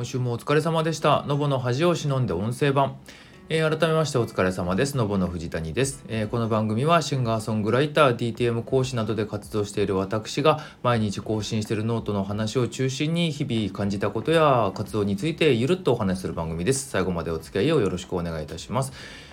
今週もお疲れ様でしたのぼの恥を忍んで音声版えー、改めましてお疲れ様です。のぼの藤谷です、えー、この番組はシンガーソングライター、DTM 講師などで活動している私が毎日更新しているノートの話を中心に日々感じたことや活動についてゆるっとお話しする番組です。最後までお付き合いをよろしくお願いいたします。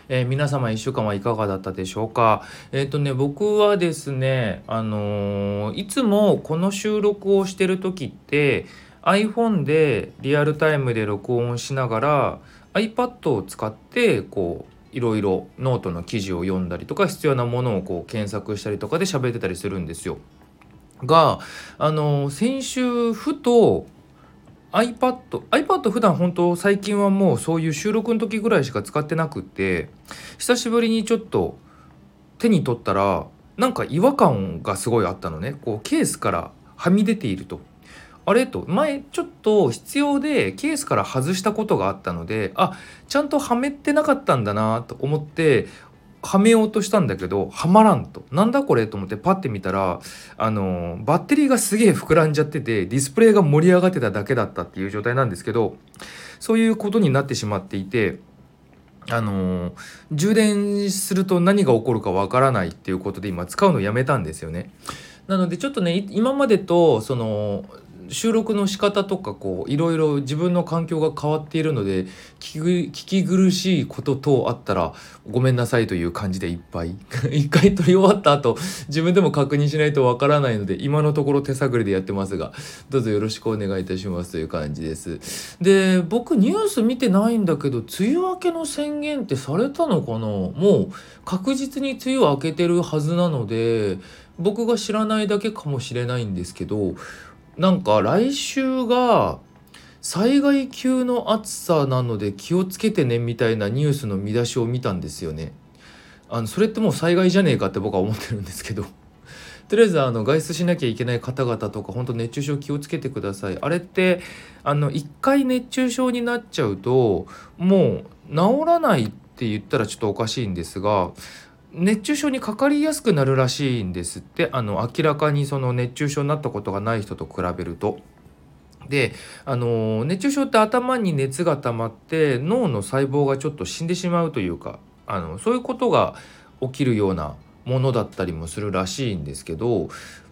えー、皆様1週間はいかがだったでしょうか？えっ、とね、僕はですね、あのいつもこの収録をしてる時って iPhone でリアルタイムで録音しながら iPad を使ってこういろいろノートの記事を読んだりとか必要なものをこう検索したりとかで喋ってたりするんですよ。があの先週ふと iPad iPad 普段本当最近はもうそういう収録の時ぐらいしか使ってなくて久しぶりにちょっと手に取ったらなんか違和感がすごいあったのねこうケースからはみ出ているとあれ？と前ちょっと必要でケースから外したことがあったのであちゃんとはめてなかったんだなと思ってはめようとしたんだけどはまらんと。なんだこれ？と思ってパッて見たらあのバッテリーがすげえ膨らんじゃっててディスプレイが盛り上がってただけだったっていう状態なんですけどそういうことになってしまっていてあの充電すると何が起こるかわからないっていうことで今使うのやめたんですよね。なのでちょっとね今までとその収録の仕方とかこういろいろ自分の環境が変わっているので聞き苦しいこと等あったらごめんなさいという感じでいっぱい 一回撮り終わった後自分でも確認しないとわからないので今のところ手探りでやってますがどうぞよろしくお願いいたしますという感じです。で僕ニュース見てないんだけど梅雨明けの宣言ってされたのかな？もう確実に梅雨明けてるはずなので僕が知らないだけかもしれないんですけどなんか来週が災害級の暑さなので気をつけてねみたいなニュースの見出しを見たんですよね。あのそれってもう災害じゃねえかって僕は思ってるんですけど とりあえずあの外出しなきゃいけない方々とか本当熱中症気をつけてくださいあれってあの一回熱中症になっちゃうともう治らないって言ったらちょっとおかしいんですが熱中症にかかりやすくなるらしいんですってあの明らかにその熱中症になったことがない人と比べると。であの熱中症って頭に熱が溜まって脳の細胞がちょっと死んでしまうというかあのそういうことが起きるようなものだったりもするらしいんですけど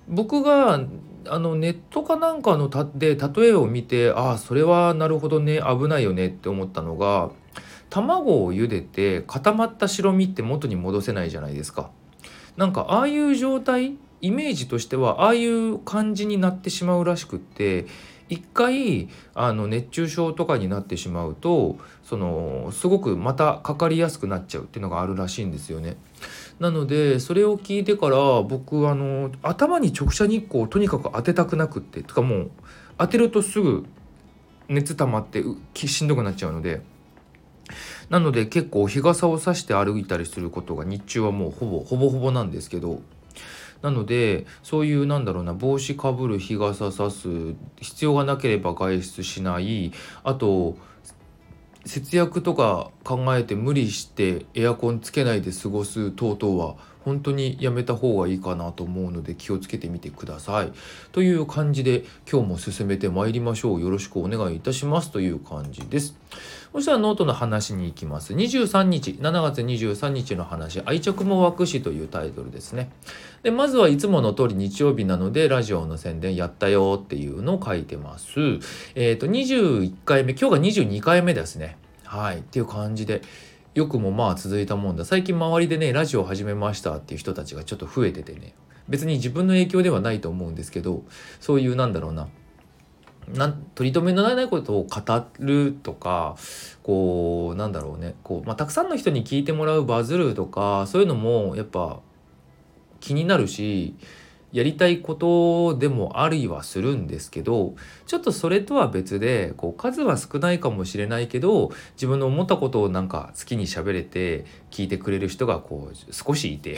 僕があのネットかなんかのたで例えを見てああそれはなるほどね危ないよねって思ったのが卵を茹でて固まった白身って元に戻せないじゃないですか。なんかああいう状態イメージとしてはああいう感じになってしまうらしくって一回あの熱中症とかになってしまうとそのすごくまたかかりやすくなっちゃうっていうのがあるらしいんですよね。なのでそれを聞いてから僕あの頭に直射日光をとにかく当てたくなくってとかもう当てるとすぐ熱溜まってしんどくなっちゃうので。なので結構日傘を差して歩いたりすることが日中はもうほぼほぼほぼなんですけどなのでそういうなんだろうな帽子かぶる日傘差す必要がなければ外出しないあと節約とか考えて無理してエアコンつけないで過ごす等々は本当にやめた方がいいかなと思うので気をつけてみてください。という感じで今日も進めてまいりましょう。よろしくお願いいたしますという感じです。そしたらノートの話に行きます。23日、7月23日の話、愛着も湧くしというタイトルですね。で、まずはいつもの通り日曜日なのでラジオの宣伝やったよっていうのを書いてます。えっ、ー、と、21回目、今日が22回目ですね。はい。っていう感じで。よくもまあ続いたもんだ最近周りでねラジオ始めましたっていう人たちがちょっと増えててね別に自分の影響ではないと思うんですけどそういうなんだろうななん取り留めのないことを語るとかこうなんだろうね。こう、まあ、たくさんの人に聞いてもらうバズるとかそういうのもやっぱ気になるしやりたいことでもあるりはするんですけどちょっとそれとは別でこう数は少ないかもしれないけど自分の思ったことをなんか好きに喋れて聞いてくれる人がこう少しいて っ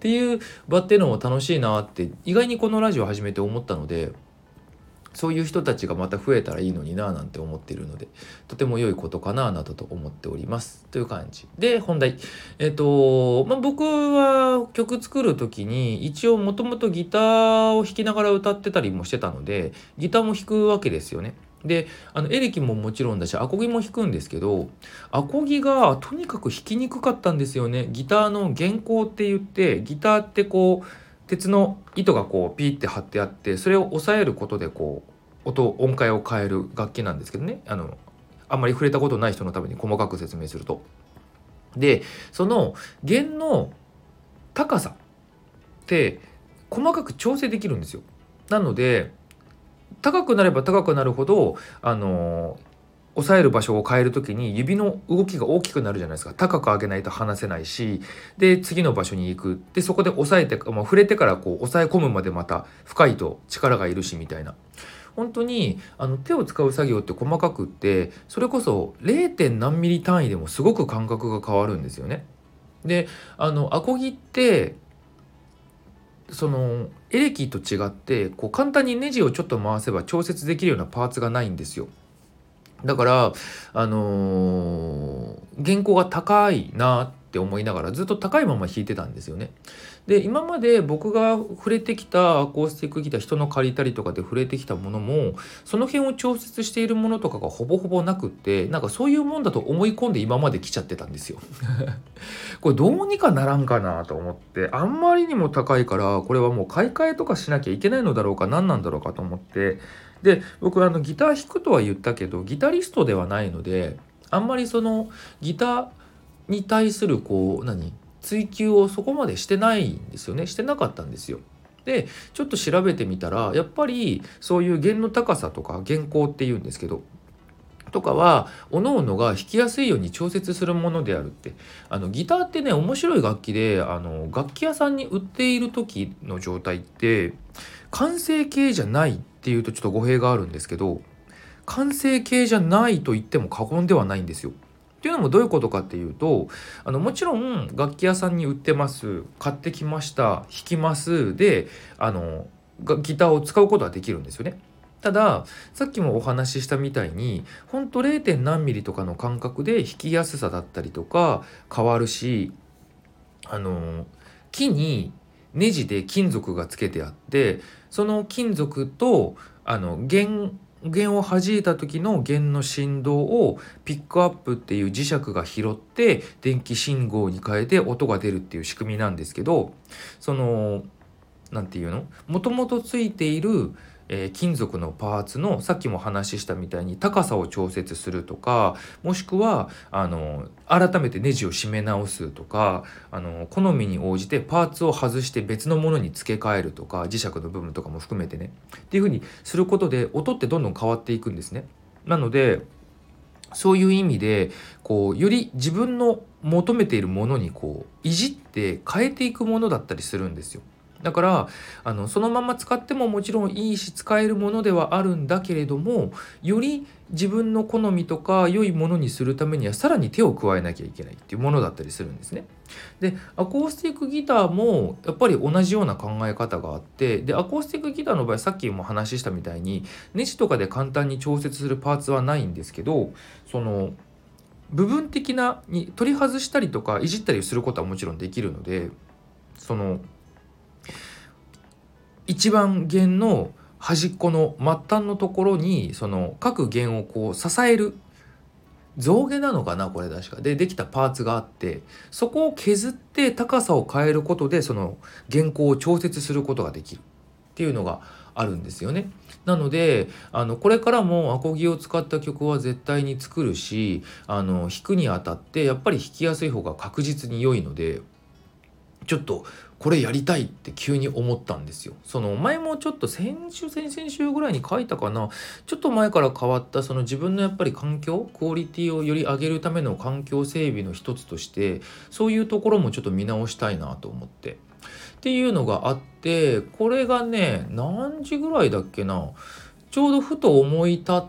ていう場っていうのも楽しいなって意外にこのラジオ始めて思ったのでそういう人たちがまた増えたらいいのにななんて思っているのでとても良いことかななどと思っております。という感じ。で本題。えっ、とまあ僕は曲作る時に一応もともとギターを弾きながら歌ってたりもしてたのでギターも弾くわけですよね。であのエレキももちろんだしアコギも弾くんですけどアコギがとにかく弾きにくかったんですよね。ギターの原稿って言ってギターってこう鉄の糸がこうピーって張ってあってそれを押さえることでこう音音階を変える楽器なんですけどねあのあんまり触れたことない人のために細かく説明すると。でその弦の高さって細かく調整できるんですよ。なので高くなれば高くなるほどあの押さえる場所を変える時に指の動きが大きくなるじゃないですか高く上げないと離せないしで次の場所に行くでそこで押さえて、まあ、触れてからこう押さえ込むまでまた深いと力がいるしみたいな本当にあの手を使う作業って細かくってそれこそ 0. 何ミリ単位でもすごく感覚が変わるんですよね。であのアコギってそのエレキと違ってこう簡単にネジをちょっと回せば調節できるようなパーツがないんですよ。だからあのー、原稿が高いなって思いながらずっと高いまま弾いてたんですよね。で今まで僕が触れてきたアコースティックギター人の借りたりとかで触れてきたものもその辺を調節しているものとかがほぼほぼなくってなんかそういうもんだと思い込んで今まで来ちゃってたんですよ。これどうにかならんかなと思ってあんまりにも高いからこれはもう買い替えとかしなきゃいけないのだろうか何なんだろうかと思ってで僕あのギター弾くとは言ったけどギタリストではないのであんまりそのギターに対するこう何追求をそこまでしてないんですよねしてなかったんですよ。でちょっと調べてみたらやっぱりそういう弦の高さとか弦高っていうんですけどとかは各々が弾きやすいように調節するものであるってあのギターってね面白い楽器であの楽器屋さんに売っている時の状態って完成形じゃないっていうとちょっと語弊があるんですけど完成形じゃないと言っても過言ではないんですよ。っていうのもどういうことかっていうとあのもちろん楽器屋さんに売ってます買ってきました弾きますであのギターを使うことはできるんですよね。たださっきもお話ししたみたいにほんと 0. 何ミリとかの感覚で弾きやすさだったりとか変わるしあの木にネジで金属がつけてあってその金属とあの弦弦を弾いた時の弦の振動をピックアップっていう磁石が拾って電気信号に変えて音が出るっていう仕組みなんですけどその何て言うの？もともとついているえー、金属のパーツのさっきも話したみたいに高さを調節するとかもしくはあの改めてネジを締め直すとかあの好みに応じてパーツを外して別のものに付け替えるとか磁石の部分とかも含めてねっていうふうにすることで音ってどんどん変わっていくんですね。なのでそういう意味でこうより自分の求めているものにこういじって変えていくものだったりするんですよ。だからあのそのまま使ってももちろんいいし使えるものではあるんだけれどもより自分の好みとか良いものにするためにはさらに手を加えなきゃいけないっていうものだったりするんですね。でアコースティックギターもやっぱり同じような考え方があってでアコースティックギターの場合さっきも話したみたいにネジとかで簡単に調節するパーツはないんですけどその部分的なに取り外したりとかいじったりすることはもちろんできるのでその一番弦の端っこの末端のところにその各弦をこう支える象牙なのかなこれ確かでできたパーツがあってそこを削って高さを変えることでその原稿を調節することができるっていうのがあるんですよね。なのであのこれからもアコギを使った曲は絶対に作るしあの弾くにあたってやっぱり弾きやすい方が確実に良いのでちょっとこれやりたいって急に思ったんですよ。その前もちょっと先週先々週ぐらいに書いたかなちょっと前から変わったその自分のやっぱり環境クオリティをより上げるための環境整備の一つとしてそういうところもちょっと見直したいなと思って。っていうのがあってこれがね何時ぐらいだっけなちょうどふと思い立っ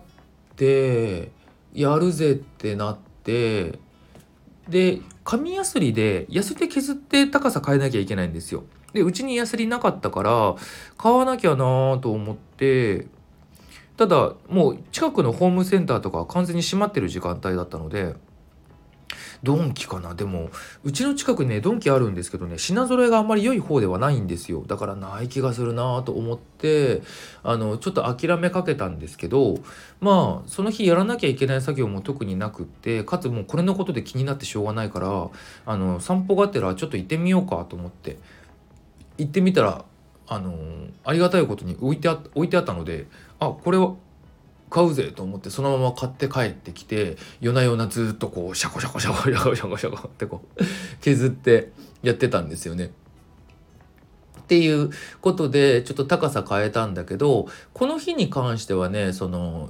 てやるぜってなってで紙やすりでヤスリで削って高さ変えなきゃいけないんですよ。でうちにヤスリなかったから買わなきゃなと思ってただもう近くのホームセンターとか完全に閉まってる時間帯だったのでドンキかな？でもうちの近くねドンキあるんですけどね品揃えがあんまり良い方ではないんですよ。だからない気がするなと思ってあのちょっと諦めかけたんですけどまあその日やらなきゃいけない作業も特になくってかつもうこれのことで気になってしょうがないからあの散歩がてらちょっと行ってみようかと思って行ってみたらあのありがたいことに置いてあ置いてあったのであこれは買うぜと思ってそのまま買って帰ってきて夜な夜なずっとこうシャコシャコシャコシャコシャコシャコってこう削ってやってたんですよね。っていうことでちょっと高さ変えたんだけどこの日に関してはねその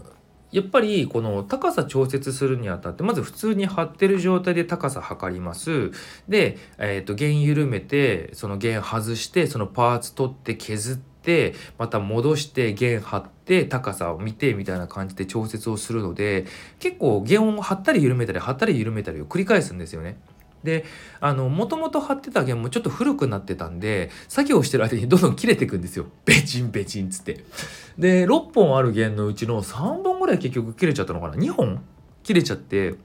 やっぱりこの高さ調節するにあたってまず普通に張ってる状態で高さ測りますで、えー、と弦緩めてその弦外してそのパーツ取って削ってまた戻して弦張って高さを見てみたいな感じで調節をするので結構弦を張ったり緩めたり張ったり緩めたりを繰り返すんですよね。であのもともと貼ってた弦もちょっと古くなってたんで作業してる間にどんどん切れていくんですよ。ベチンベチンっつって。で6本ある弦のうちの3本ぐらい結局切れちゃったのかな？2本切れちゃって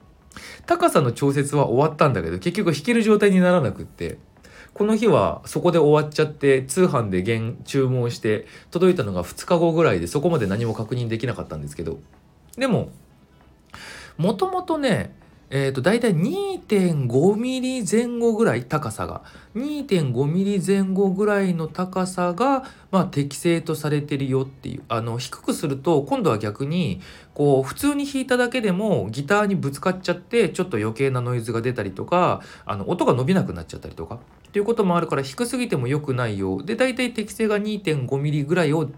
高さの調節は終わったんだけど結局弾ける状態にならなくって。この日はそこで終わっちゃって通販で現注文して届いたのが2日後ぐらいでそこまで何も確認できなかったんですけど。でももともとねえーと、大体2.5ミリ前後ぐらい高さが。2.5ミリ前後ぐらいの高さが、まあ、適正とされてるよっていう。あの低くすると今度は逆にこう普通に弾いただけでもギターにぶつかっちゃってちょっと余計なノイズが出たりとかあの音が伸びなくなっちゃったりとか。っていうこともあるから低すぎても良くないよ。で大体適正が2.5ミリぐらいを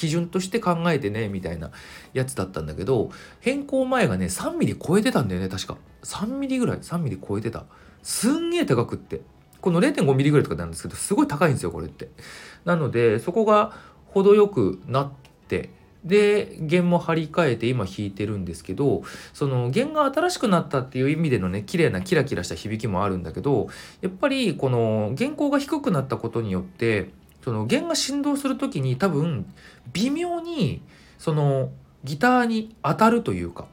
基準として考えてねみたいなやつだったんだけど変更前がね3ミリ超えてたんだよね確か。3ミリぐらい。3ミリ超えてた。すんげえ高くって。この0.5ミリぐらいとかなんですけどすごい高いんですよこれって。なのでそこが程よくなってで弦も張り替えて今弾いてるんですけどその弦が新しくなったっていう意味でのね綺麗なキラキラした響きもあるんだけどやっぱりこの弦高が低くなったことによってその弦が振動する時に多分微妙にそのギターに当たるというか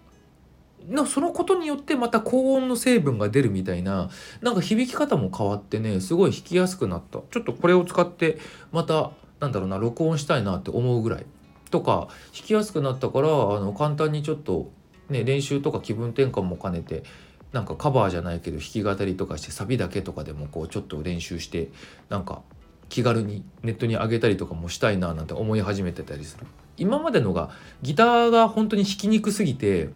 そのことによってまた高音の成分が出るみたいななんか響き方も変わってねすごい弾きやすくなった。ちょっとこれを使ってまたなんだろうな録音したいなって思うぐらい。とか弾きやすくなったからあの簡単にちょっとね練習とか気分転換も兼ねてなんかカバーじゃないけど弾き語りとかしてサビだけとかでもこうちょっと練習してなんか気軽にネットに上げたりとかもしたいななんて思い始めてたりする。今までのがギターが本当に弾きにくすぎて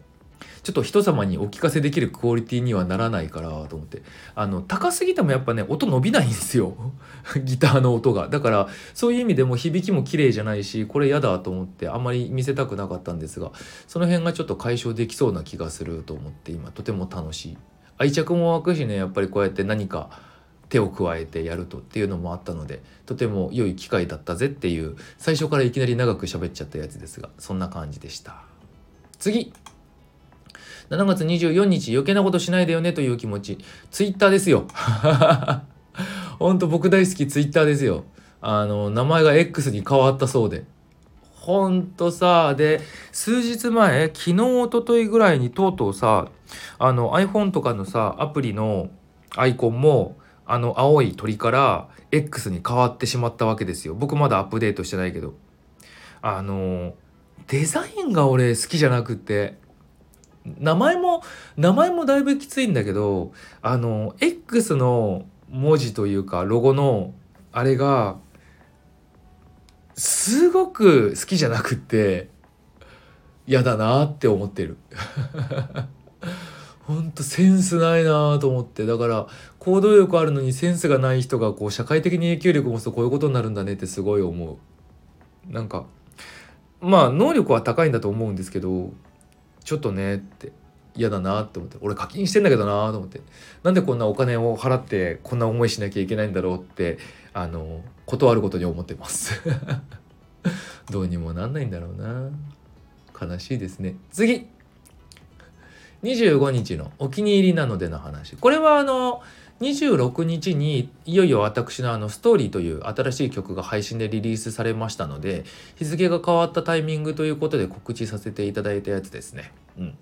ちょっと人様にお聞かせできるクオリティにはならないからと思って。あの高すぎてもやっぱね音伸びないんですよ。ギターの音が。だからそういう意味でも響きも綺麗じゃないしこれ嫌だと思ってあんまり見せたくなかったんですがその辺がちょっと解消できそうな気がすると思って今とても楽しい。愛着も湧くしねやっぱりこうやって何か手を加えてやるとっていうのもあったのでとても良い機会だったぜっていう最初からいきなり長く喋っちゃったやつですがそんな感じでした。次。7月24日余計なことしないでよねという気持ち。ツイッターですよ。ほんと僕大好きツイッターですよ。あの名前が X に変わったそうで。ほんとさで数日前昨日おとといぐらいにとうとうさあの iPhone とかのさアプリのアイコンもあの青い鳥から X に変わってしまったわけですよ。僕まだアップデートしてないけど。あのデザインが俺好きじゃなくって。名前も名前もだいぶきついんだけどあの X の文字というかロゴのあれがすごく好きじゃなくって嫌だなって思ってる。ほんとセンスないなと思って。だから行動力あるのにセンスがない人がこう社会的に影響力を持つとこういうことになるんだねってすごい思う。なんかまあ能力は高いんだと思うんですけどちょっとねって嫌だなって思って。俺課金してんだけどなと思って。なんでこんなお金を払ってこんな思いしなきゃいけないんだろうってあの断ることに思ってます。どうにもなんないんだろうな。悲しいですね。次。25日のお気に入りなのでの話。これはあの26日にいよいよ私のあのストーリーという新しい曲が配信でリリースされましたので日付が変わったタイミングということで告知させていただいたやつですね。うん。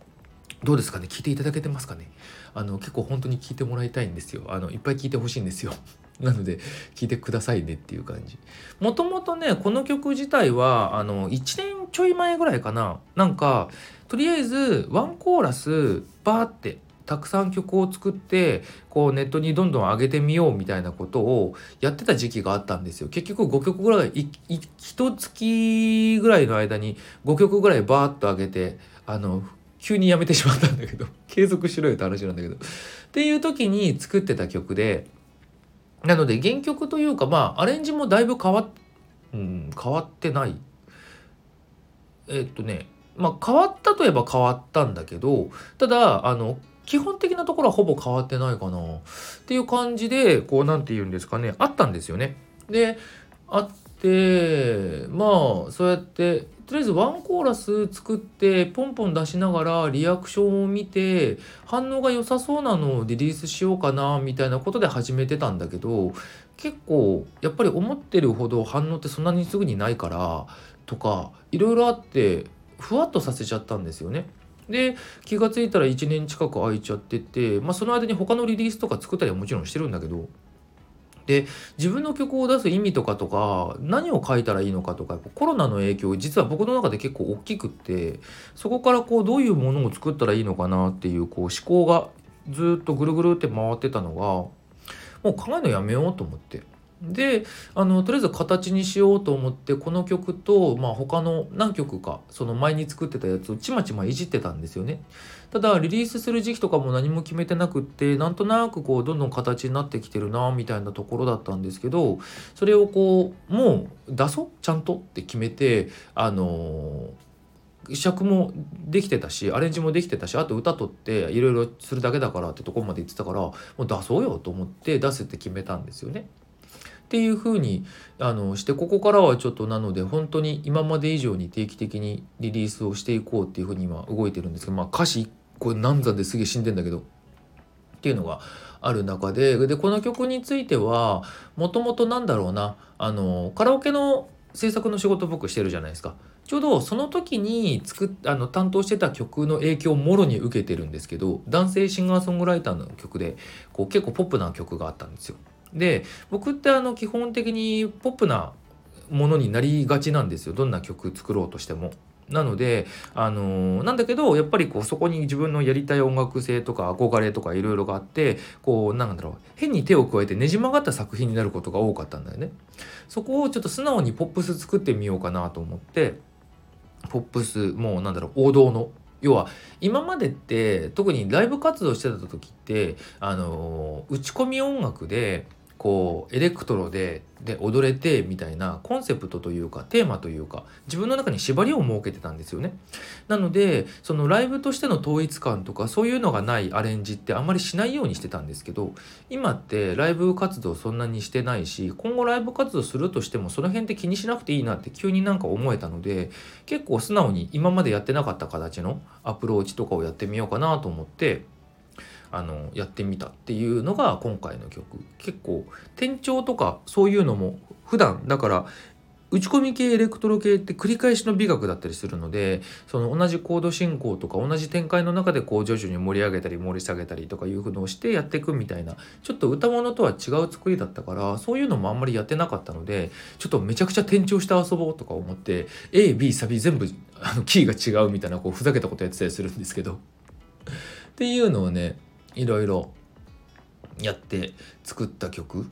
どうですかね？聞いていただけてますかね？あの結構本当に聞いてもらいたいんですよ。あのいっぱい聞いてほしいんですよ。なので聞いてくださいねっていう感じ。もともとねこの曲自体はあの1年ちょい前ぐらいかな。なんかとりあえずワンコーラスバーってたくさん曲を作ってこうネットにどんどん上げてみようみたいなことをやってた時期があったんですよ。結局5曲ぐらいい1月ぐらいの間に5曲ぐらいバーッと上げてあの急にやめてしまったんだけど 継続しろよって話なんだけど。っていう時に作ってた曲でなので原曲というかまあアレンジもだいぶ変わ,、うん、変わってない。えっとねまあ変わったといえば変わったんだけどただあの基本的なところはほぼ変わってないかなっていう感じでこう何て言うんですかねあったんですよね。であってまあそうやってとりあえずワンコーラス作ってポンポン出しながらリアクションを見て反応が良さそうなのをリリースしようかなみたいなことで始めてたんだけど結構やっぱり思ってるほど反応ってそんなにすぐにないからとかいろいろあってふわっとさせちゃったんですよね。で気が付いたら1年近く空いちゃってて、まあ、その間に他のリリースとか作ったりはもちろんしてるんだけどで自分の曲を出す意味とかとか何を書いたらいいのかとかやっぱコロナの影響実は僕の中で結構大きくってそこからこうどういうものを作ったらいいのかなっていうこう思考がずっとぐるぐるって回ってたのがもう考えるのやめようと思って。であのとりあえず形にしようと思ってこの曲と、まあ、他の何曲かその前に作ってたやつをちまちまいじってたんですよね。ただリリースする時期とかも何も決めてなくってなんとなくこうどんどん形になってきてるなみたいなところだったんですけどそれをこうもう出そう？ちゃんとって決めてあの尺もできてたしアレンジもできてたしあと歌取っていろいろするだけだからってとこまで言ってたからもう出そうよと思って出せって決めたんですよね。っていうふうにあのしてここからはちょっとなので本当に今まで以上に定期的にリリースをしていこうっていうふうに今動いてるんですけどまあ歌詞これ難産ですげえ死んでんだけどっていうのがある中ででこの曲についてはもともとなんだろうなあのカラオケの制作の仕事僕してるじゃないですか。ちょうどその時に作あの担当してた曲の影響をもろに受けてるんですけど男性シンガーソングライターの曲でこう結構ポップな曲があったんですよ。で僕ってあの基本的にポップなものになりがちなんですよどんな曲作ろうとしても。なので、あのー、なんだけどやっぱりこうそこに自分のやりたい音楽性とか憧れとかいろいろがあってこうなんだろう変に手を加えてねじ曲がった作品になることが多かったんだよね。そこをちょっと素直にポップス作ってみようかなと思ってポップスもうなんだろう王道の要は今までって特にライブ活動してた時ってあの、打ち込み音楽でこうエレクトロでで踊れてみたいなコンセプトというかテーマというか自分の中に縛りを設けてたんですよね。なのでそのライブとしての統一感とかそういうのがないアレンジってあんまりしないようにしてたんですけど今ってライブ活動そんなにしてないし今後ライブ活動するとしてもその辺って気にしなくていいなって急になんか思えたので結構素直に今までやってなかった形のアプローチとかをやってみようかなと思って。あのやってみたっていうのが今回の曲。結構転調とかそういうのも普段だから打ち込み系エレクトロ系って繰り返しの美学だったりするのでその同じコード進行とか同じ展開の中でこう徐々に盛り上げたり盛り下げたりとかいうのをしてやっていくみたいなちょっと歌物とは違う作りだったからそういうのもあんまりやってなかったのでちょっとめちゃくちゃ転調して遊ぼうとか思って AB サビ全部あのキーが違うみたいなこうふざけたことやってたりするんですけど。っていうのをねいろいろやって作った曲。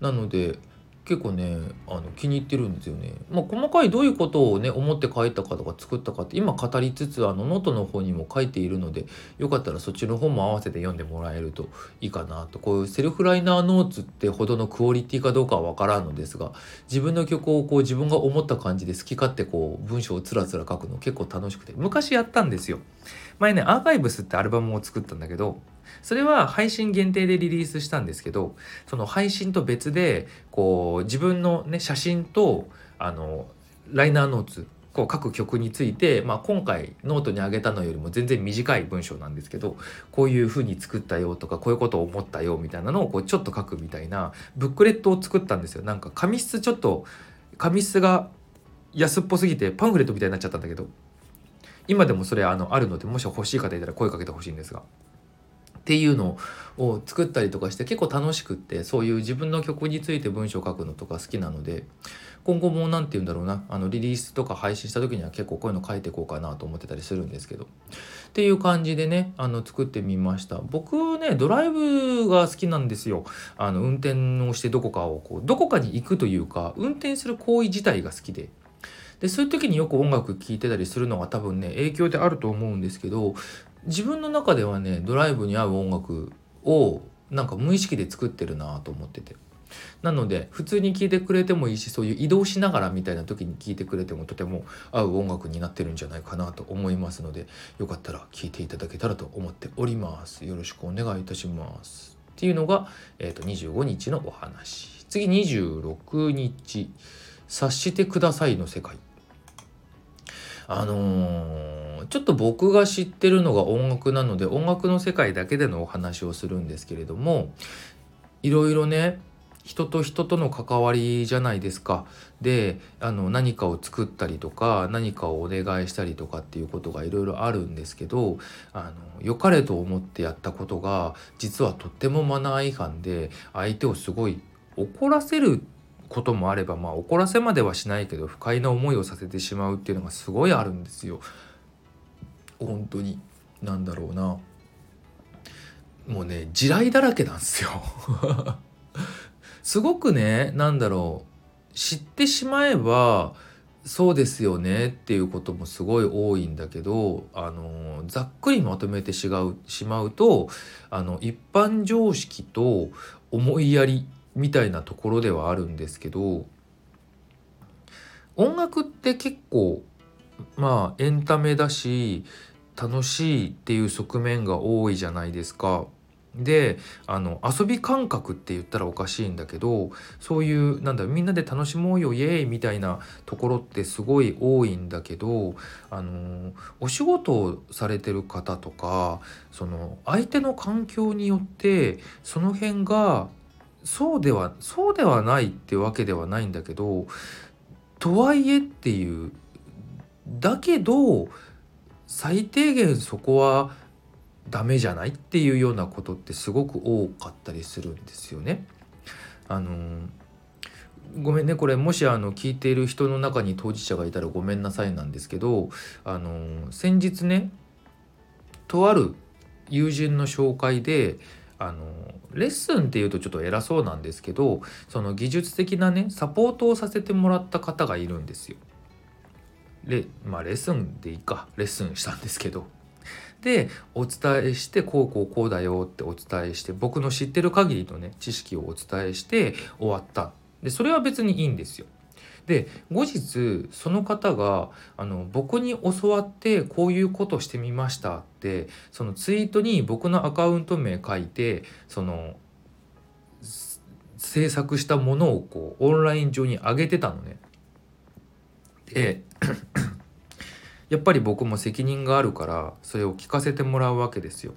なので結構ねあの気に入ってるんですよね。まあ、細かいどういうことをね思って書いたかとか作ったかって今語りつつあのノートの方にも書いているのでよかったらそっちの方も合わせて読んでもらえるといいかなとこういうセルフライナーノーツってほどのクオリティかどうかは分からんのですが自分の曲をこう自分が思った感じで好き勝手こう文章をつらつら書くの結構楽しくて昔やったんですよ。前ねアーカイブスってアルバムを作ったんだけどそれは配信限定でリリースしたんですけどその配信と別でこう自分のね写真とあのライナーノーツこう各曲について、まあ、今回ノートにあげたのよりも全然短い文章なんですけどこういう風に作ったよとかこういうことを思ったよみたいなのをこうちょっと書くみたいなブックレットを作ったんですよなんか紙質ちょっと紙質が安っぽすぎてパンフレットみたいになっちゃったんだけど今でもそれあのあるのでもし欲しい方いたら声かけてほしいんですが。っていうのを作ったりとかして結構楽しくってそういう自分の曲について文章を書くのとか好きなので今後も何て言うんだろうなあのリリースとか配信した時には結構こういうの書いていこうかなと思ってたりするんですけど。っていう感じでねあの作ってみました。僕ねドライブが好きなんですよ。あの運転をしてどこかをこうどこかに行くというか運転する行為自体が好きで。でそういう時によく音楽聴いてたりするのが多分ね影響であると思うんですけど自分の中ではねドライブに合う音楽をなんか無意識で作ってるなと思ってて。なので普通に聴いてくれてもいいしそういう移動しながらみたいな時に聴いてくれてもとても合う音楽になってるんじゃないかなと思いますのでよかったら聴いていただけたらと思っております。よろしくお願いいたします。っていうのが、えー、と25日のお話。次26日「察してください」の世界。あのー、ちょっと僕が知ってるのが音楽なので音楽の世界だけでのお話をするんですけれどもいろいろね人と人との関わりじゃないですか。であの何かを作ったりとか何かをお願いしたりとかっていうことがいろいろあるんですけどあの良かれと思ってやったことが実はとってもマナー違反で相手をすごい怒らせることもあればまあ怒らせまではしないけど不快な思いをさせてしまうっていうのがすごいあるんですよ。本当に何だろうな。もうね地雷だらけなんですよ。すごくね何だろう。知ってしまえばそうですよねっていうこともすごい多いんだけどあのざっくりまとめてしうしまうとあの一般常識と思いやりみたいなところではあるんですけど音楽って結構まあエンタメだし楽しいっていう側面が多いじゃないですか。であの遊び感覚って言ったらおかしいんだけどそういうなんだみんなで楽しもうよイエーイみたいなところってすごい多いんだけどあのお仕事をされてる方とかその相手の環境によってその辺がそうではそうではないってわけではないんだけどとはいえっていうだけど最低限そこはダメじゃないっていうようなことってすごく多かったりするんですよね。あのごめんねこれもしあの聞いている人の中に当事者がいたらごめんなさいなんですけどあの先日ねとある友人の紹介であのレッスンっていうとちょっと偉そうなんですけどその技術的なねサポートをさせてもらった方がいるんですよ。でまあレッスンでいいかレッスンしたんですけどでお伝えしてこうこうこうだよってお伝えして僕の知ってる限りのね知識をお伝えして終わったでそれは別にいいんですよ。で後日その方があの僕に教わってこういうことしてみましたってそのツイートに僕のアカウント名書いてその制作したものをこうオンライン上に上げてたのね。で やっぱり僕も責任があるからそれを聞かせてもらうわけですよ。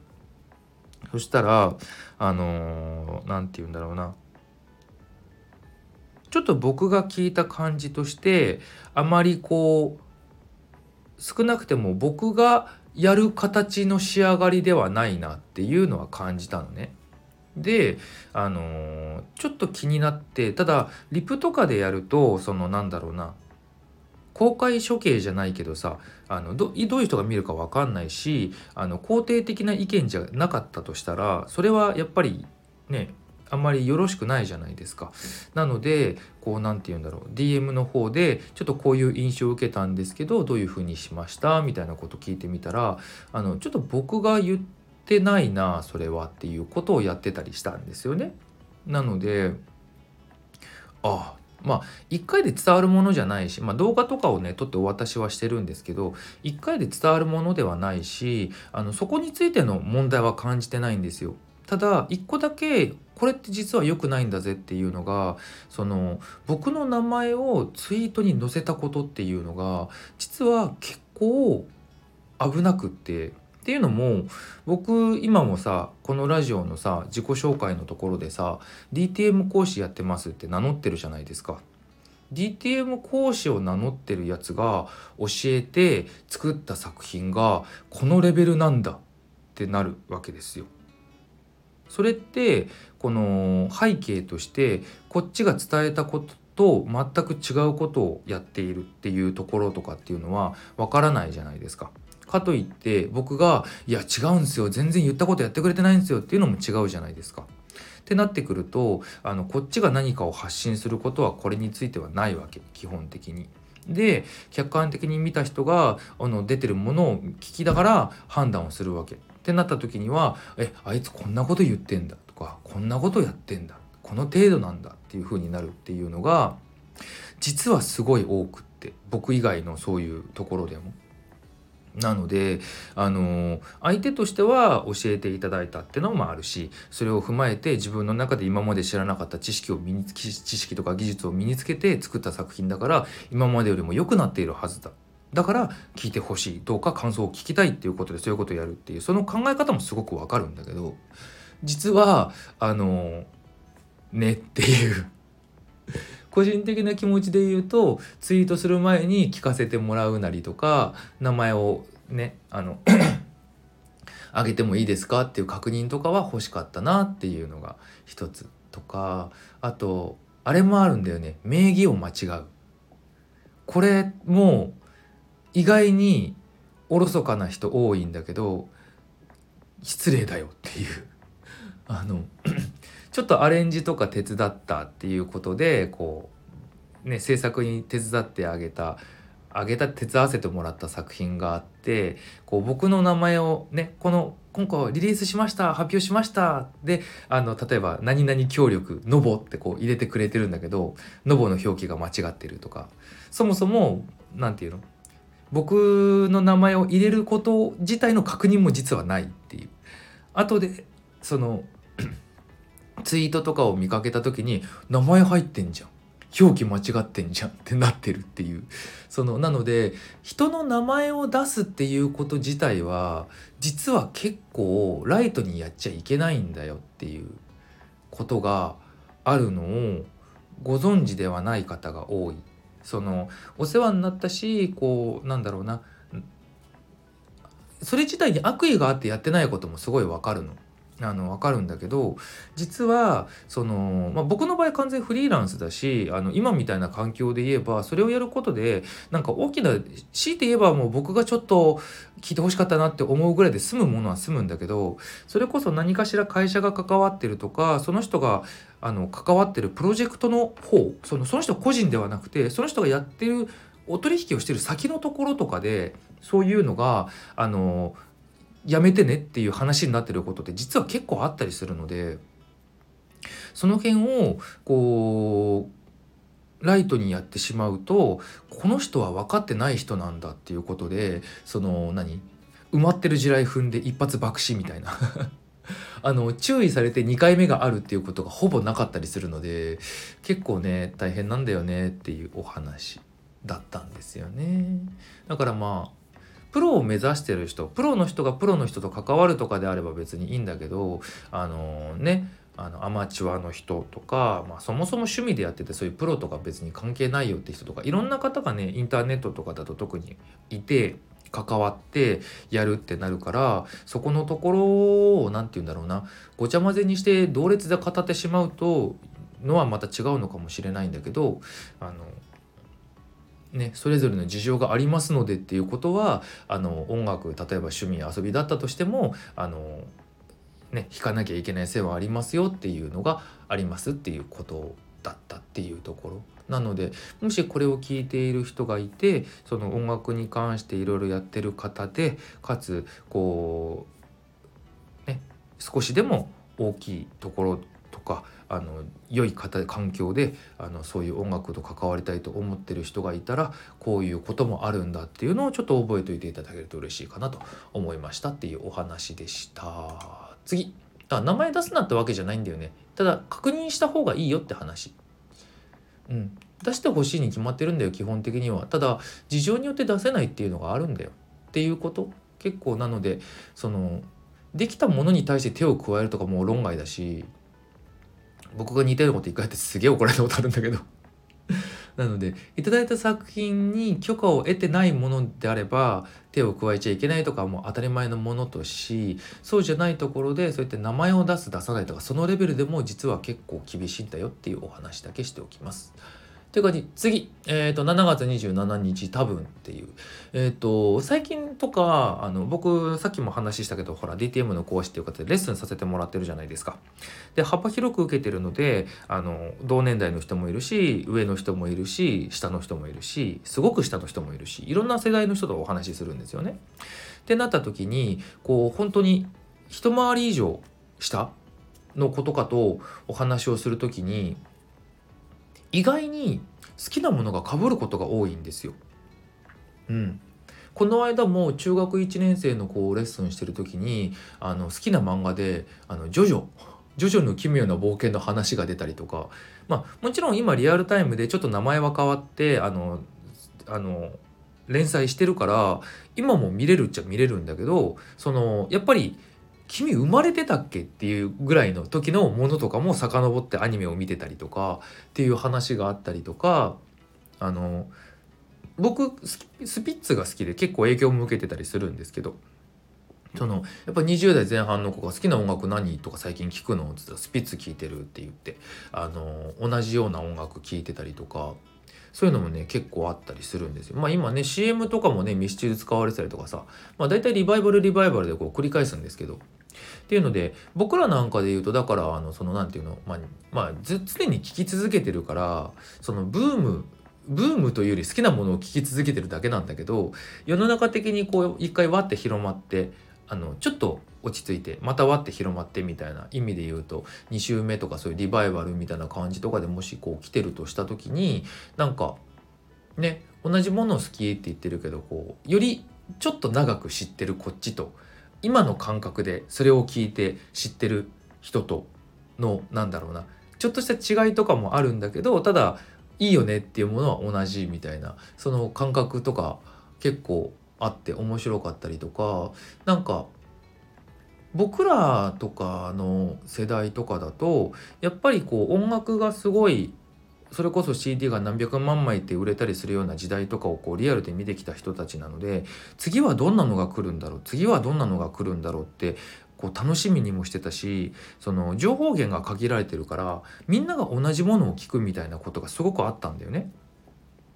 そしたらあの何、ー、て言うんだろうなちょっと僕が聞いた感じとしてあまりこう少なくても僕がやる形の仕上がりではないなっていうのは感じたのね。であのー、ちょっと気になってただリプとかでやるとそのなんだろうな公開処刑じゃないけどさあのどどういう人が見るか分かんないしあの肯定的な意見じゃなかったとしたらそれはやっぱりねあんまりよろしくないじゃないですか。なのでこう何て言うんだろう DM の方でちょっとこういう印象を受けたんですけどどういうふうにしました？みたいなこと聞いてみたらあのちょっと僕が言ってないなそれはっていうことをやってたりしたんですよね。なのであまあ1回で伝わるものじゃないし、まあ、動画とかをね撮ってお渡しはしてるんですけど1回で伝わるものではないしあのそこについての問題は感じてないんですよ。ただ1個だけこれって実は良くないんだぜっていうのがその僕の名前をツイートに載せたことっていうのが実は結構危なくってっていうのも僕今もさこのラジオのさ自己紹介のところでさ DTM 講師やってますって名乗ってるじゃないですか。DTM 講師を名乗ってるやつが教えて作った作品がこのレベルなんだってなるわけですよ。それってこの背景としてこっちが伝えたことと全く違うことをやっているっていうところとかっていうのはわからないじゃないですか。かといって僕が「いや違うんですよ全然言ったことやってくれてないんですよ」っていうのも違うじゃないですか。ってなってくるとあのこっちが何かを発信することはこれについてはないわけ基本的に。で客観的に見た人があの出てるものを聞きながら判断をするわけ。ってなった時には「えあいつこんなこと言ってんだ」とか「こんなことやってんだ」この程度なんだっていう風になるっていうのが実はすごい多くって僕以外のそういうところでも。なのであの相手としては教えていただいたってのもあるしそれを踏まえて自分の中で今まで知らなかった知識を身につ知識とか技術を身につけて作った作品だから今までよりも良くなっているはずだ。だから聞いてほしいどうか感想を聞きたいっていうことでそういうことをやるっていうその考え方もすごくわかるんだけど実はあのねっていう個人的な気持ちで言うとツイートする前に聞かせてもらうなりとか名前をねあの あげてもいいですかっていう確認とかは欲しかったなっていうのが一つとかあとあれもあるんだよね。名義を間違う。これも意外におろそかな人多いんだけど失礼だよっていう。あのちょっとアレンジとか手伝ったっていうことでこうね制作に手伝ってあげたあげた手伝わせてもらった作品があってこう僕の名前をねこの今回リリースしました発表しましたであの例えば「何々協力ノボ」ってこう入れてくれてるんだけどノボの表記が間違ってるとかそもそも何て言うの僕の名前を入れること自体の確認も実はないっていう。後でそのツイートとかを見かけた時に名前入ってんじゃん。表記間違ってんじゃんってなってるっていう。そのなので人の名前を出すっていうこと自体は実は結構ライトにやっちゃいけないんだよっていうことがあるのをご存知ではない方が多い。そのお世話になったしこうなんだろうな。それ自体に悪意があってやってないこともすごいわかるの。あの分かるんだけど実はその、まあ、僕の場合完全フリーランスだしあの今みたいな環境で言えばそれをやることでなんか大きな強いて言えばもう僕がちょっと聞いてほしかったなって思うぐらいで済むものは済むんだけどそれこそ何かしら会社が関わってるとかその人があの関わってるプロジェクトの方そのその人個人ではなくてその人がやってるお取引をしてる先のところとかでそういうのがあのやめてねっていう話になってることって実は結構あったりするのでその辺をこうライトにやってしまうとこの人は分かってない人なんだっていうことでその何埋まってる地雷踏んで一発爆死みたいな。あの注意されて2回目があるっていうことがほぼなかったりするので結構ね大変なんだよねっていうお話だったんですよね。だからまあプロを目指してる人プロの人がプロの人と関わるとかであれば別にいいんだけどあのねあのアマチュアの人とか、まあ、そもそも趣味でやっててそういうプロとか別に関係ないよって人とかいろんな方がねインターネットとかだと特にいて関わってやるってなるからそこのところを何て言うんだろうなごちゃ混ぜにして同列で語ってしまうとのはまた違うのかもしれないんだけどあのね、それぞれの事情がありますのでっていうことはあの音楽例えば趣味遊びだったとしてもあの、ね、弾かなきゃいけない線はありますよっていうのがありますっていうことだったっていうところ。なのでもしこれを聞いている人がいてその音楽に関していろいろやってる方でかつこうね少しでも大きいところとかあの良い方環境であのそういう音楽と関わりたいと思ってる人がいたらこういうこともあるんだっていうのをちょっと覚えておいていただけると嬉しいかなと思いましたっていうお話でした。次。あ名前出すなってわけじゃないんだよね。ただ確認した方がいいよって話。うん、出してほしいに決まってるんだよ基本的には。ただ事情によって出せないっていうのがあるんだよ。っていうこと。結構なのでそのできたものに対して手を加えるとかもう論外だし僕が似たようなこと一回やってすげえ怒られたことあるんだけど なのでいただいた作品に許可を得てないものであれば手を加えちゃいけないとかも当たり前のものとしそうじゃないところでそうやって名前を出す出さないとかそのレベルでも実は結構厳しいんだよっていうお話だけしておきます。という感じ次、えーと、7月27日多分っていう、えーと、最近とかあの僕さっきも話したけどほら DTM の講師っていう方でレッスンさせてもらってるじゃないですか。で幅広く受けてるのであの同年代の人もいるし上の人もいるし下の人もいるしすごく下の人もいるしいろんな世代の人とお話しするんですよね。ってなった時にこう本当に一回り以上下の子とかとお話をする時に意外に好きなものが被ることが多いんですよ。うん、この間も中学1年生の子をレッスンしてる時にあの好きな漫画で「あのジョジョ」「ジョジョの奇妙な冒険」の話が出たりとか。まあもちろん今リアルタイムでちょっと名前は変わってあのあの連載してるから今も見れるっちゃ見れるんだけどそのやっぱり君生まれてたっけっていうぐらいの時のものとかも遡ってアニメを見てたりとかっていう話があったりとかあの僕スピッツが好きで結構影響も受けてたりするんですけどそのやっぱ20代前半の子が好きな音楽何とか最近聞くのって言ったらスピッツ聴いてるって言ってあの同じような音楽聴いてたりとかそういうのもね結構あったりするんですよ。まあ今ね CM とかもねミスチル使われてたりとかさまあ大体リバイバルリバイバルでこう繰り返すんですけどっていうので僕らなんかで言うとだからあのその何て言うのまあ、まあ、常に聴き続けてるからそのブームブームというより好きなものを聴き続けてるだけなんだけど世の中的にこう一回わって広まってあのちょっと落ち着いてまたわって広まってみたいな意味で言うと2週目とかそういうリバイバルみたいな感じとかでもしこう来てるとした時になんかね同じものを好きって言ってるけどこうよりちょっと長く知ってるこっちと今の感覚でそれを聞いて知ってる人とのなんだろうな。ちょっとした違いとかもあるんだけどただいいよねっていうものは同じみたいな。その感覚とか結構あって面白かったりとか。なんか僕らとかの世代とかだとやっぱりこう音楽がすごいそれこそ CD が何百万枚って売れたりするような時代とかをこうリアルで見てきた人たちなので次はどんなのが来るんだろう次はどんなのが来るんだろうってこう楽しみにもしてたしその情報源が限られてるからみんなが同じものを聞くみたいなことがすごくあったんだよね。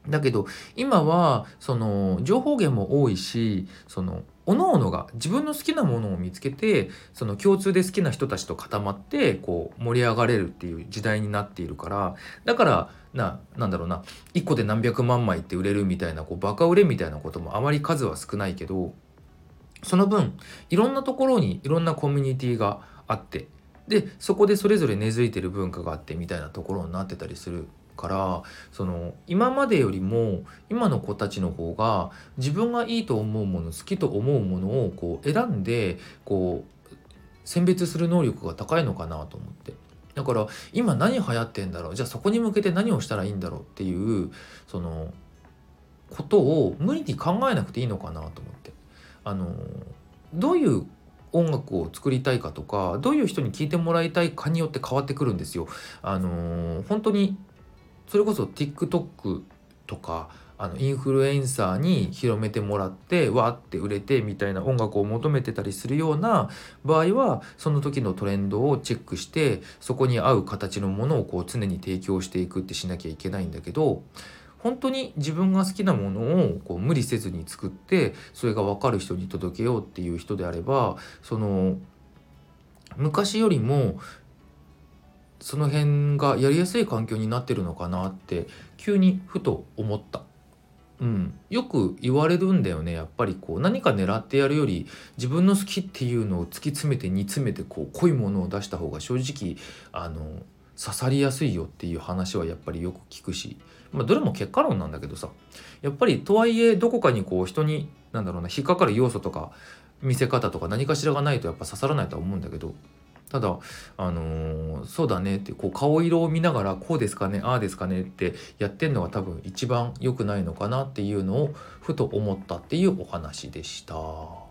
だけど今はその情報源も多いしその各々が自分の好きなものを見つけてその共通で好きな人たちと固まってこう盛り上がれるっていう時代になっているからだからななんだろうな1個で何百万枚って売れるみたいなこうバカ売れみたいなこともあまり数は少ないけどその分いろんなところにいろんなコミュニティがあってでそこでそれぞれ根付いてる文化があってみたいなところになってたりするからその今までよりも今の子たちの方が自分がいいと思うもの好きと思うものをこう選んでこう選別する能力が高いのかなと思って。だから今何流行ってんだろう。じゃあそこに向けて何をしたらいいんだろうっていうそのことを無理に考えなくていいのかなと思って。あのどういう音楽を作りたいかとかどういう人に聴いてもらいたいかによって変わってくるんですよ。あの本当にそれこそ TikTok とかあのインフルエンサーに広めてもらってわって売れてみたいな音楽を求めてたりするような場合はその時のトレンドをチェックしてそこに合う形のものをこう常に提供していくってしなきゃいけないんだけど本当に自分が好きなものをこう無理せずに作ってそれが分かる人に届けようっていう人であればその昔よりもその辺がやりやすい環境になってるのかなって急にふと思った。うん、よく言われるんだよねやっぱりこう。何か狙ってやるより自分の好きっていうのを突き詰めて煮詰めてこう濃いものを出した方が正直あの刺さりやすいよっていう話はやっぱりよく聞くし、まあ、どれも結果論なんだけどさ。やっぱりとはいえどこかにこう人になんだろうな引っかかる要素とか見せ方とか何かしらがないとやっぱ刺さらないとは思うんだけどただあのー、そうだねってこう顔色を見ながらこうですかねああですかねってやってんのが多分一番良くないのかなっていうのをふと思ったっていうお話でした。も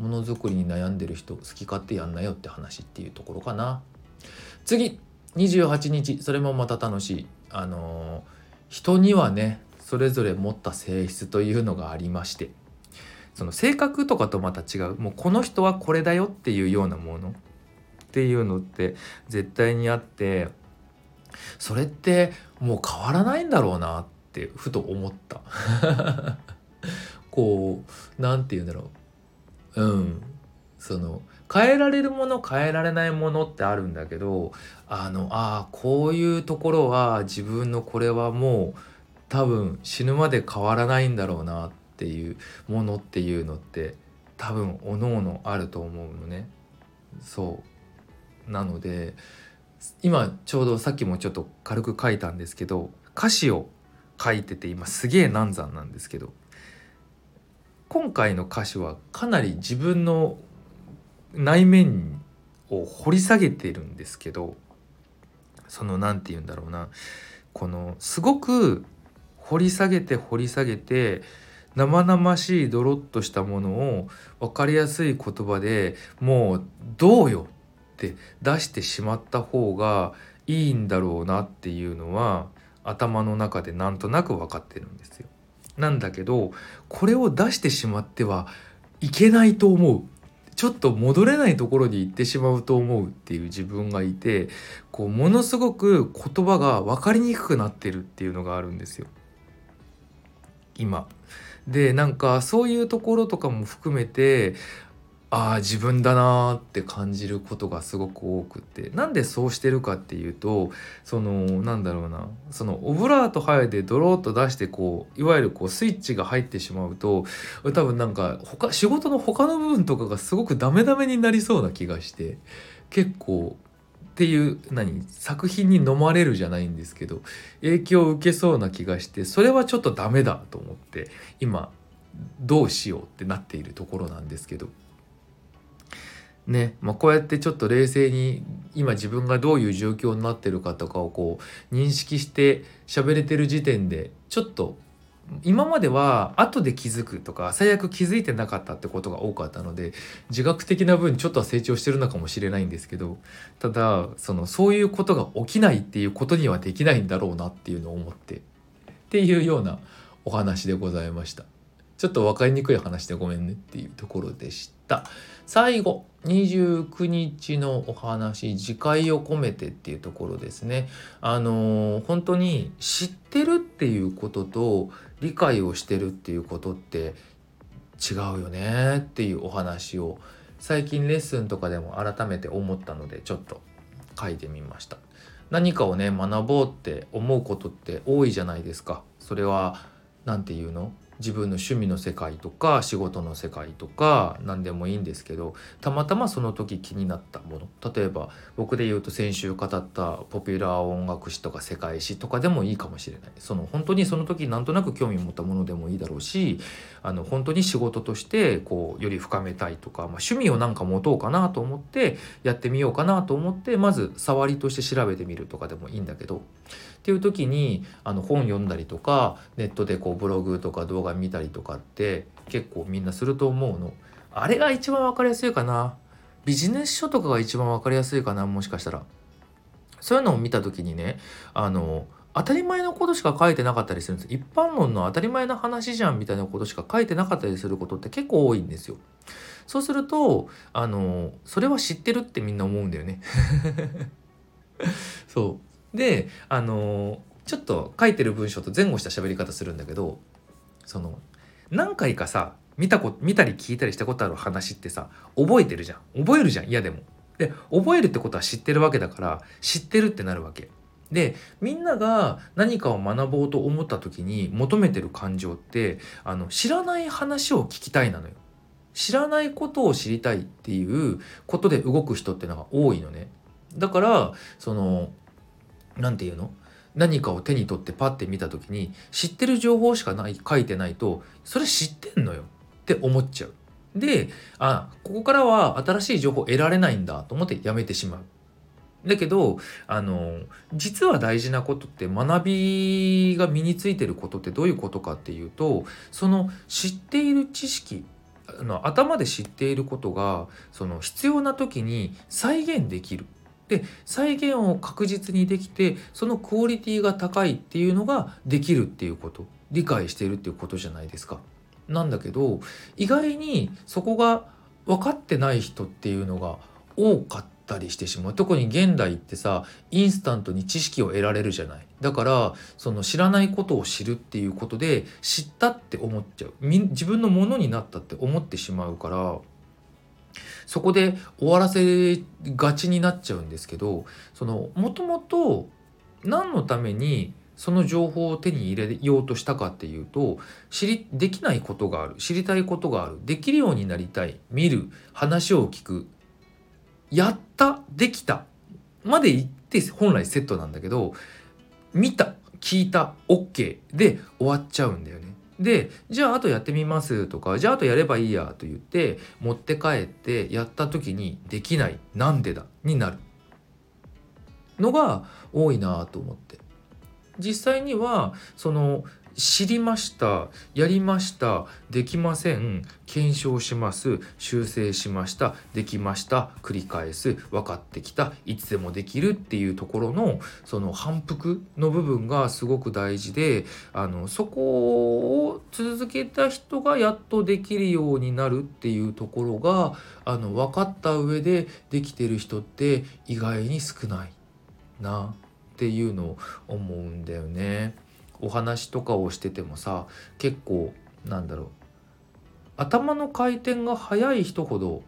のづくりに悩んでる人好き勝手やんなよって話っていうところかな。次28日それもまた楽しい。あの人にはねそれぞれ持った性質というのがありましてその性格とかとまた違うもうこの人はこれだよっていうようなものっていうのって絶対にあってそれってもう変わらないんだろうなってふと思った。こう何て言うんだろう。うん。その変えられるもの変えられないものってあるんだけどあのあこういうところは自分のこれはもう多分死ぬまで変わらないんだろうなっていうものっていうのって多分おのおのあると思うのね。そう。なので今ちょうどさっきもちょっと軽く書いたんですけど歌詞を書いてて今すげえ難産なんですけど今回の歌詞はかなり自分の内面を掘り下げてるんですけどその何て言うんだろうなこのすごく掘り下げて掘り下げて生々しいドロッとしたものを分かりやすい言葉でもう「どうよ」って出してしまった方がいいんだろうなっていうのは頭の中でなんとなく分かってるんですよ。なんだけどこれを出してしまってはいけないと思うちょっと戻れないところに行ってしまうと思うっていう自分がいてこうものすごく言葉が分かりにくくなってるっていうのがあるんですよ今。でなんかそういうところとかも含めてああ自分だなって感じることがすごく多くてなんでそうしてるかっていうとそのなんだろうなそのオブラートハイでドローッと出してこういわゆるこうスイッチが入ってしまうと多分なんか他仕事の他の部分とかがすごくダメダメになりそうな気がして結構っていう何作品に飲まれるじゃないんですけど影響を受けそうな気がしてそれはちょっとダメだと思って今どうしようってなっているところなんですけど。ねまあ、こうやってちょっと冷静に今自分がどういう状況になってるかとかをこう認識して喋れてる時点でちょっと今までは後で気づくとか最悪気づいてなかったってことが多かったので自覚的な分ちょっとは成長してるのかもしれないんですけどただそのそういうことが起きないっていうことにはできないんだろうなっていうのを思ってっていうようなお話でございました。ちょっと分かりにくい話でごめんねっていうところでした。最後29日のお話自戒を込めてっていうところですね。あのー、本当に知ってるっていうことと理解をしてるっていうことって違うよねっていうお話を最近レッスンとかでも改めて思ったのでちょっと書いてみました。何かをね学ぼうって思うことって多いじゃないですか。それは何て言うの？自分の趣味の世界とか仕事の世界とか何でもいいんですけどたまたまその時気になったもの。例えば僕で言うと先週語ったポピュラー音楽史とか世界史とかでもいいかもしれない。その本当にその時なんとなく興味を持ったものでもいいだろうしあの本当に仕事としてこうより深めたいとか、まあ、趣味をなんか持とうかなと思ってやってみようかなと思ってまず触りとして調べてみるとかでもいいんだけどっていう時にあの本読んだりとかネットでこうブログとか動画見たりとかって結構みんなすると思うの。あれが一番分かりやすいかな。ビジネス書とかが一番分かりやすいかなもしかしたら。そういうのを見た時にねあの当たり前のことしか書いてなかったりするんです一般論の当たり前の話じゃんみたいなことしか書いてなかったりすることって結構多いんですよ。そうするとあのそれは知ってるってみんな思うんだよね。そうであのちょっと書いてる文章と前後した喋り方するんだけどその何回かさ見たこ見たり聞いたりしたことある話ってさ覚えてるじゃん覚えるじゃん嫌でも。で覚えるってことは知ってるわけだから知ってるってなるわけ。でみんなが何かを学ぼうと思った時に求めてる感情ってあの知らない話を聞きたいなのよ。知らないことを知りたいっていうことで動く人ってのが多いのね。だからその何て言うの？何かを手に取ってパッて見た時に知ってる情報しかない書いてないとそれ知ってんのよって思っちゃう。であここからは新しい情報得られないんだと思ってやめてしまう。だけどあの実は大事なことって学びが身についてることってどういうことかっていうとその知っている知識の頭で知っていることがその必要な時に再現できるで再現を確実にできてそのクオリティが高いっていうのができるっていうこと。理解しているっていうことじゃないですか。なんだけど意外にそこが分かってない人っていうのが多かったりしてしまう。特に現代ってさインスタントに知識を得られるじゃない。だからその知らないことを知るっていうことで知ったって思っちゃう。自分のものになったって思ってしまうから。そこで終わらせがちになっちゃうんですけどそのもともと何のためにその情報を手に入れようとしたかっていうと知りできないことがある知りたいことがあるできるようになりたい見る話を聞くやったできたまで言って本来セットなんだけど見た聞いた OK で終わっちゃうんだよね。でじゃああとやってみますとかじゃああとやればいいやと言って持って帰ってやった時にできないなんでだになる。のが多いなと思って。実際にはその知りましたやりましたできません検証します修正しましたできました繰り返す分かってきたいつでもできるっていうところのその反復の部分がすごく大事であのそこを続けた人がやっとできるようになるっていうところがあの分かった上でできてる人って意外に少ないなっていうのを思うんだよね。お話とかをしててもさ結構なんだろう頭の回転が速い人ほど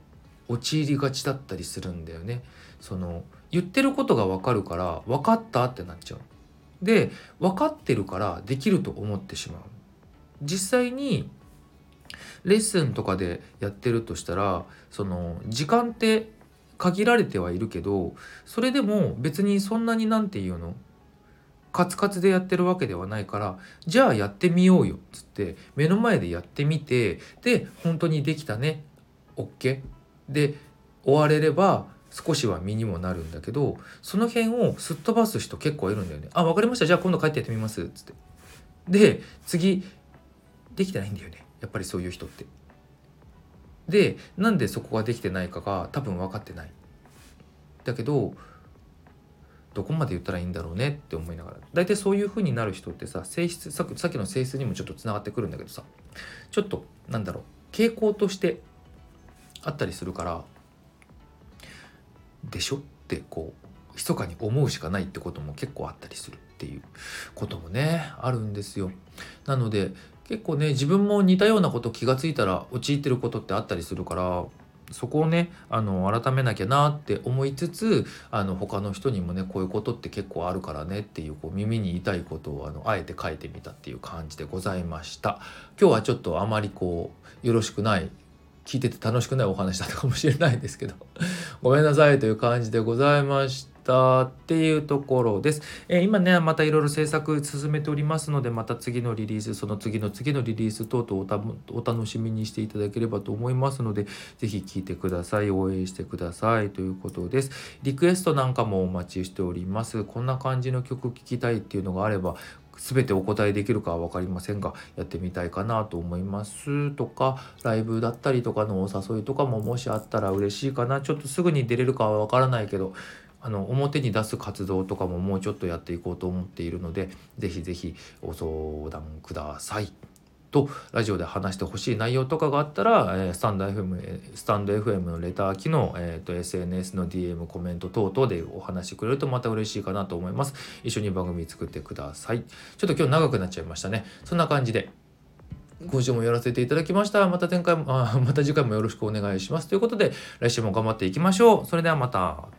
陥りがちだったりするんだよね。その言ってることが分かるから分かったってなっちゃう。で分かってるからできると思ってしまう。実際にレッスンとかでやってるとしたらその時間って限られてはいるけどそれでも別にそんなに何て言うの？カツカツでやってるわけではないからじゃあやってみようよっつって目の前でやってみてで本当にできたね OK で終われれば少しは身にもなるんだけどその辺をすっ飛ばす人結構いるんだよね。あ分かりましたじゃあ今度帰ってやってみますっつって。で次できてないんだよねやっぱりそういう人って。でなんでそこができてないかが多分分かってない。だけどどこまで言ったらいいんだろうねって思いながら大体そういう風になる人ってさ性質さっきの性質にもちょっとつながってくるんだけどさちょっとなんだろう傾向としてあったりするからでしょってこう密かに思うしかないってことも結構あったりするっていうこともねあるんですよ。なので結構ね自分も似たようなこと気が付いたら陥ってることってあったりするからそこをねあの改めなきゃなって思いつつあの他の人にもねこういうことって結構あるからねっていうこう耳に痛いことをあのあえて書いてみたっていう感じでございました。今日はちょっとあまりこうよろしくない聞いてて楽しくないお話だったかもしれないですけどごめんなさいという感じでございました。たっていうところです。えー、今ね、またいろいろ制作進めておりますので、また次のリリース、その次の次のリリース等々お楽しみにしていただければと思いますので、是非聴いてください。応援してください。ということです。リクエストなんかもお待ちしております。こんな感じの曲聴きたいっていうのがあれば、全てお答えできるかは分かりませんがやってみたいかなと思いますとかライブだったりとかのお誘いとかももしあったら嬉しいかなちょっとすぐに出れるかは分からないけどあの表に出す活動とかももうちょっとやっていこうと思っているので是非是非お相談ください。とラジオで話してほしい内容とかがあったら、えー、スタンド FM スタンド FM のレター機能、えーと、SNS の DM コメント等々でお話しくれるとまた嬉しいかなと思います。一緒に番組作ってください。ちょっと今日長くなっちゃいましたね。そんな感じで今週もやらせていただきました。また前回あまた次回もよろしくお願いします。ということで来週も頑張っていきましょう。それではまた。